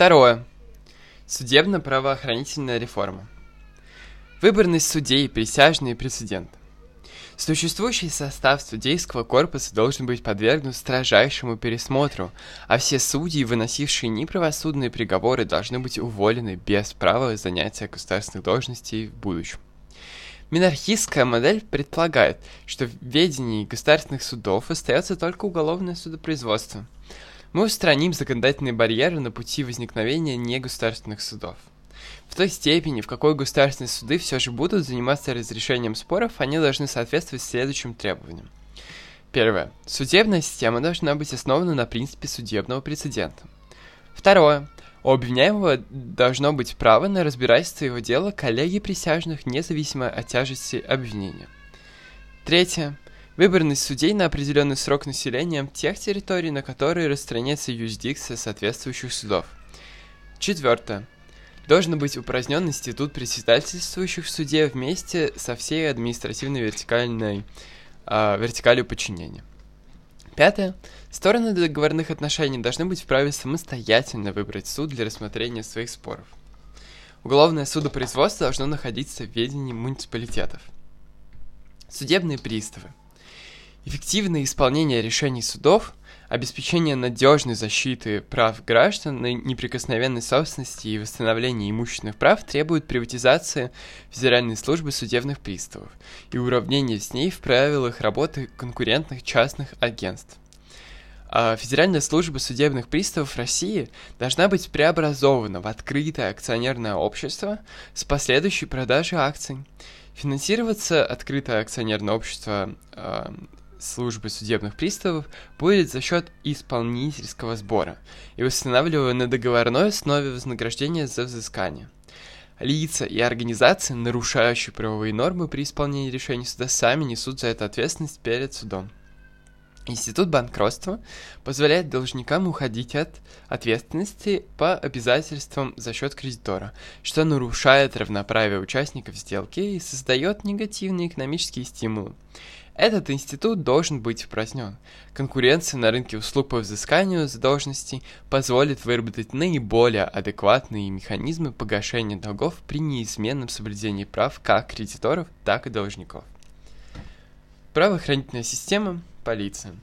Второе. Судебно-правоохранительная реформа. Выборность судей, присяжные прецедент. Существующий состав судейского корпуса должен быть подвергнут строжайшему пересмотру, а все судьи, выносившие неправосудные приговоры, должны быть уволены без права занятия государственных должностей в будущем. Минархистская модель предполагает, что в ведении государственных судов остается только уголовное судопроизводство. Мы устраним законодательные барьеры на пути возникновения негосударственных судов. В той степени, в какой государственные суды все же будут заниматься разрешением споров, они должны соответствовать следующим требованиям. Первое. Судебная система должна быть основана на принципе судебного прецедента. Второе. У обвиняемого должно быть право на разбирательство его дела коллеги присяжных, независимо от тяжести обвинения. Третье. Выборность судей на определенный срок населением тех территорий, на которые распространяется юрисдикция соответствующих судов. Четвертое. Должен быть упразднен институт председательствующих в суде вместе со всей административной вертикальной э, вертикалью подчинения. Пятое. Стороны договорных отношений должны быть вправе самостоятельно выбрать суд для рассмотрения своих споров. Уголовное судопроизводство должно находиться в ведении муниципалитетов. Судебные приставы. Эффективное исполнение решений судов, обеспечение надежной защиты прав граждан на неприкосновенной собственности и восстановление имущественных прав требует приватизации Федеральной службы судебных приставов и уравнения с ней в правилах работы конкурентных частных агентств. А Федеральная служба судебных приставов России должна быть преобразована в открытое акционерное общество с последующей продажей акций. Финансироваться открытое акционерное общество э, службы судебных приставов будет за счет исполнительского сбора и восстанавливая на договорной основе вознаграждения за взыскание. Лица и организации, нарушающие правовые нормы при исполнении решений суда, сами несут за это ответственность перед судом. Институт банкротства позволяет должникам уходить от ответственности по обязательствам за счет кредитора, что нарушает равноправие участников сделки и создает негативные экономические стимулы. Этот институт должен быть упразднен. Конкуренция на рынке услуг по взысканию задолженностей позволит выработать наиболее адекватные механизмы погашения долгов при неизменном соблюдении прав как кредиторов, так и должников. Правоохранительная система, полиция.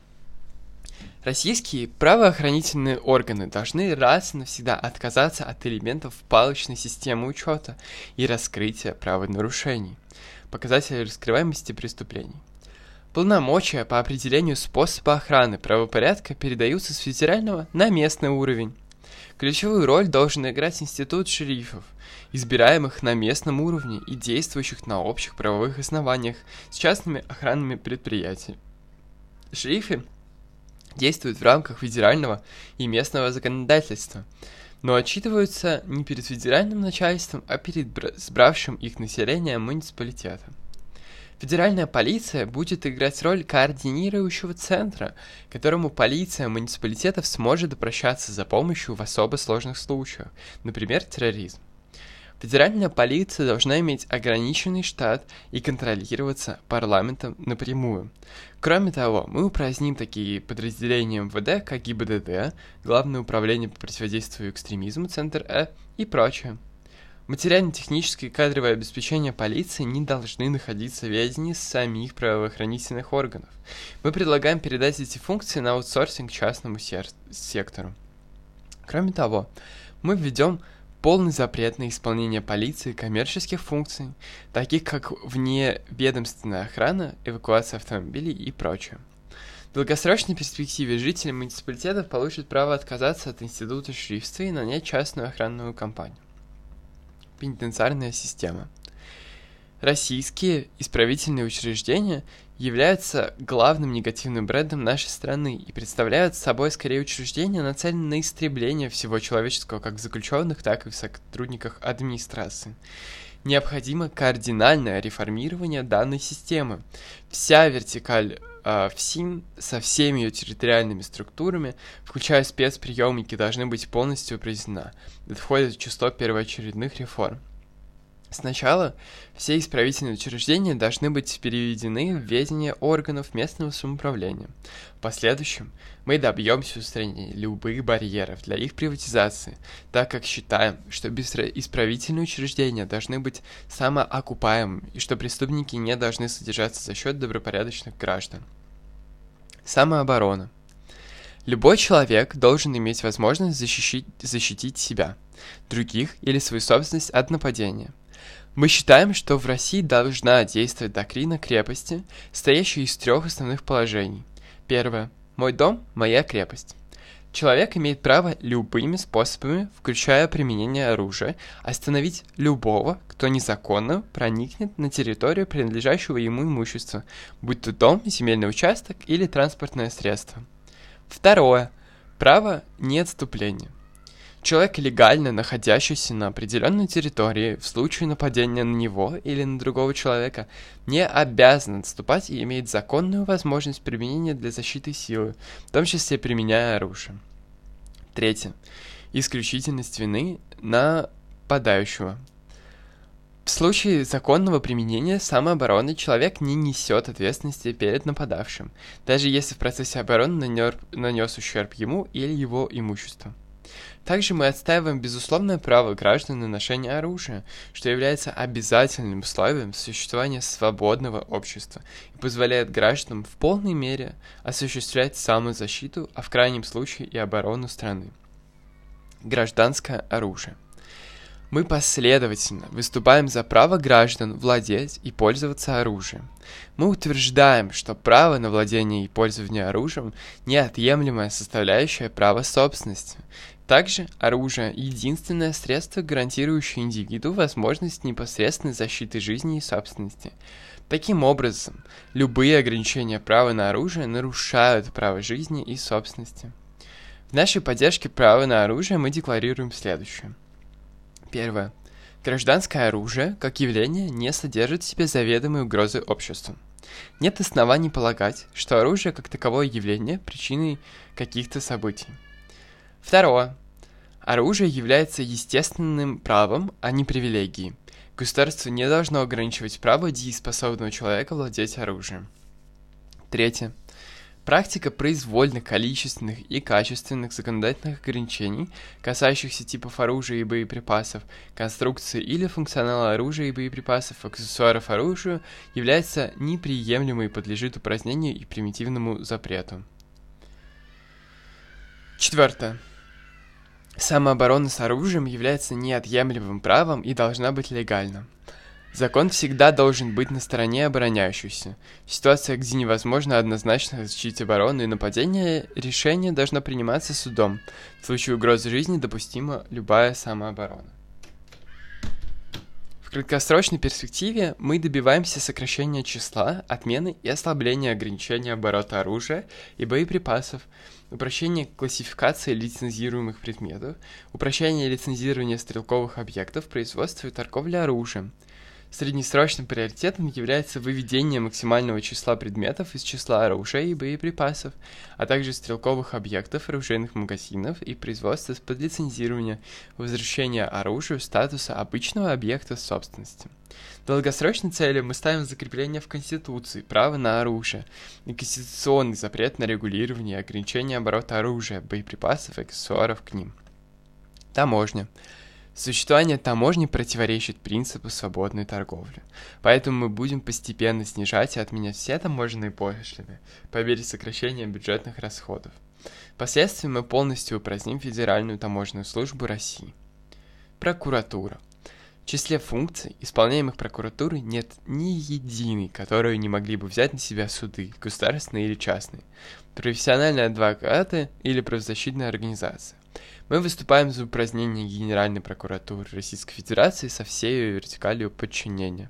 Российские правоохранительные органы должны раз и навсегда отказаться от элементов палочной системы учета и раскрытия правонарушений, показателей раскрываемости преступлений. Полномочия по определению способа охраны правопорядка передаются с федерального на местный уровень. Ключевую роль должен играть институт шерифов, избираемых на местном уровне и действующих на общих правовых основаниях с частными охранными предприятиями. Шерифы действуют в рамках федерального и местного законодательства, но отчитываются не перед федеральным начальством, а перед сбравшим их населением муниципалитетом. Федеральная полиция будет играть роль координирующего центра, которому полиция муниципалитетов сможет обращаться за помощью в особо сложных случаях, например, терроризм. Федеральная полиция должна иметь ограниченный штат и контролироваться парламентом напрямую. Кроме того, мы упраздним такие подразделения МВД, как ГИБДД, Главное управление по противодействию экстремизму, Центр Э и прочее. Материально-техническое и кадровое обеспечение полиции не должны находиться в ведении самих правоохранительных органов. Мы предлагаем передать эти функции на аутсорсинг частному сектору. Кроме того, мы введем полный запрет на исполнение полиции коммерческих функций, таких как вневедомственная охрана, эвакуация автомобилей и прочее. В долгосрочной перспективе жители муниципалитетов получат право отказаться от института шрифтства и нанять частную охранную компанию пенитенциарная система. Российские исправительные учреждения являются главным негативным брендом нашей страны и представляют собой скорее учреждения, нацеленные на истребление всего человеческого как в заключенных, так и в сотрудниках администрации. Необходимо кардинальное реформирование данной системы. Вся вертикаль э, ФСИН со всеми ее территориальными структурами, включая спецприемники, должны быть полностью упразднена. Это входит в число первоочередных реформ. Сначала все исправительные учреждения должны быть переведены в ведение органов местного самоуправления. В последующем мы добьемся устранения любых барьеров для их приватизации, так как считаем, что исправительные учреждения должны быть самоокупаемыми и что преступники не должны содержаться за счет добропорядочных граждан. Самооборона. Любой человек должен иметь возможность защитить, защитить себя, других или свою собственность от нападения – мы считаем, что в России должна действовать доктрина крепости, стоящая из трех основных положений. Первое. Мой дом – моя крепость. Человек имеет право любыми способами, включая применение оружия, остановить любого, кто незаконно проникнет на территорию принадлежащего ему имущества, будь то дом, земельный участок или транспортное средство. Второе. Право неотступления. Человек, легально находящийся на определенной территории, в случае нападения на него или на другого человека, не обязан отступать и имеет законную возможность применения для защиты силы, в том числе применяя оружие. Третье. Исключительность вины нападающего. В случае законного применения самообороны человек не несет ответственности перед нападавшим, даже если в процессе обороны нанес ущерб ему или его имуществу. Также мы отстаиваем безусловное право граждан на ношение оружия, что является обязательным условием существования свободного общества и позволяет гражданам в полной мере осуществлять самозащиту, а в крайнем случае и оборону страны. Гражданское оружие. Мы последовательно выступаем за право граждан владеть и пользоваться оружием. Мы утверждаем, что право на владение и пользование оружием – неотъемлемая составляющая права собственности. Также оружие – единственное средство, гарантирующее индивиду возможность непосредственной защиты жизни и собственности. Таким образом, любые ограничения права на оружие нарушают право жизни и собственности. В нашей поддержке права на оружие мы декларируем следующее. Первое. Гражданское оружие, как явление, не содержит в себе заведомой угрозы обществу. Нет оснований полагать, что оружие как таковое явление причиной каких-то событий. Второе. Оружие является естественным правом, а не привилегией. Государство не должно ограничивать право дееспособного человека владеть оружием. Третье. Практика произвольных количественных и качественных законодательных ограничений, касающихся типов оружия и боеприпасов, конструкции или функционала оружия и боеприпасов, аксессуаров оружия, является неприемлемой и подлежит упразднению и примитивному запрету. Четвертое. Самооборона с оружием является неотъемлемым правом и должна быть легальна. Закон всегда должен быть на стороне обороняющейся. В ситуациях, где невозможно однозначно защитить оборону и нападение, решение должно приниматься судом. В случае угрозы жизни допустима любая самооборона. В краткосрочной перспективе мы добиваемся сокращения числа, отмены и ослабления ограничения оборота оружия и боеприпасов, упрощение классификации лицензируемых предметов, упрощение лицензирования стрелковых объектов, производства и торговли оружием. Среднесрочным приоритетом является выведение максимального числа предметов из числа оружия и боеприпасов, а также стрелковых объектов, оружейных магазинов и производства под лицензирование, возвращение оружию статуса обычного объекта собственности. Долгосрочной целью мы ставим закрепление в Конституции права на оружие и конституционный запрет на регулирование и ограничение оборота оружия, боеприпасов и аксессуаров к ним. Таможня. Существование таможни противоречит принципу свободной торговли, поэтому мы будем постепенно снижать и отменять все таможенные пошлины по мере сокращения бюджетных расходов. Впоследствии мы полностью упраздним Федеральную таможенную службу России. Прокуратура. В числе функций, исполняемых прокуратурой, нет ни единой, которую не могли бы взять на себя суды, государственные или частные, профессиональные адвокаты или правозащитная организация. Мы выступаем за упразднение Генеральной прокуратуры Российской Федерации со всей ее вертикалью подчинения.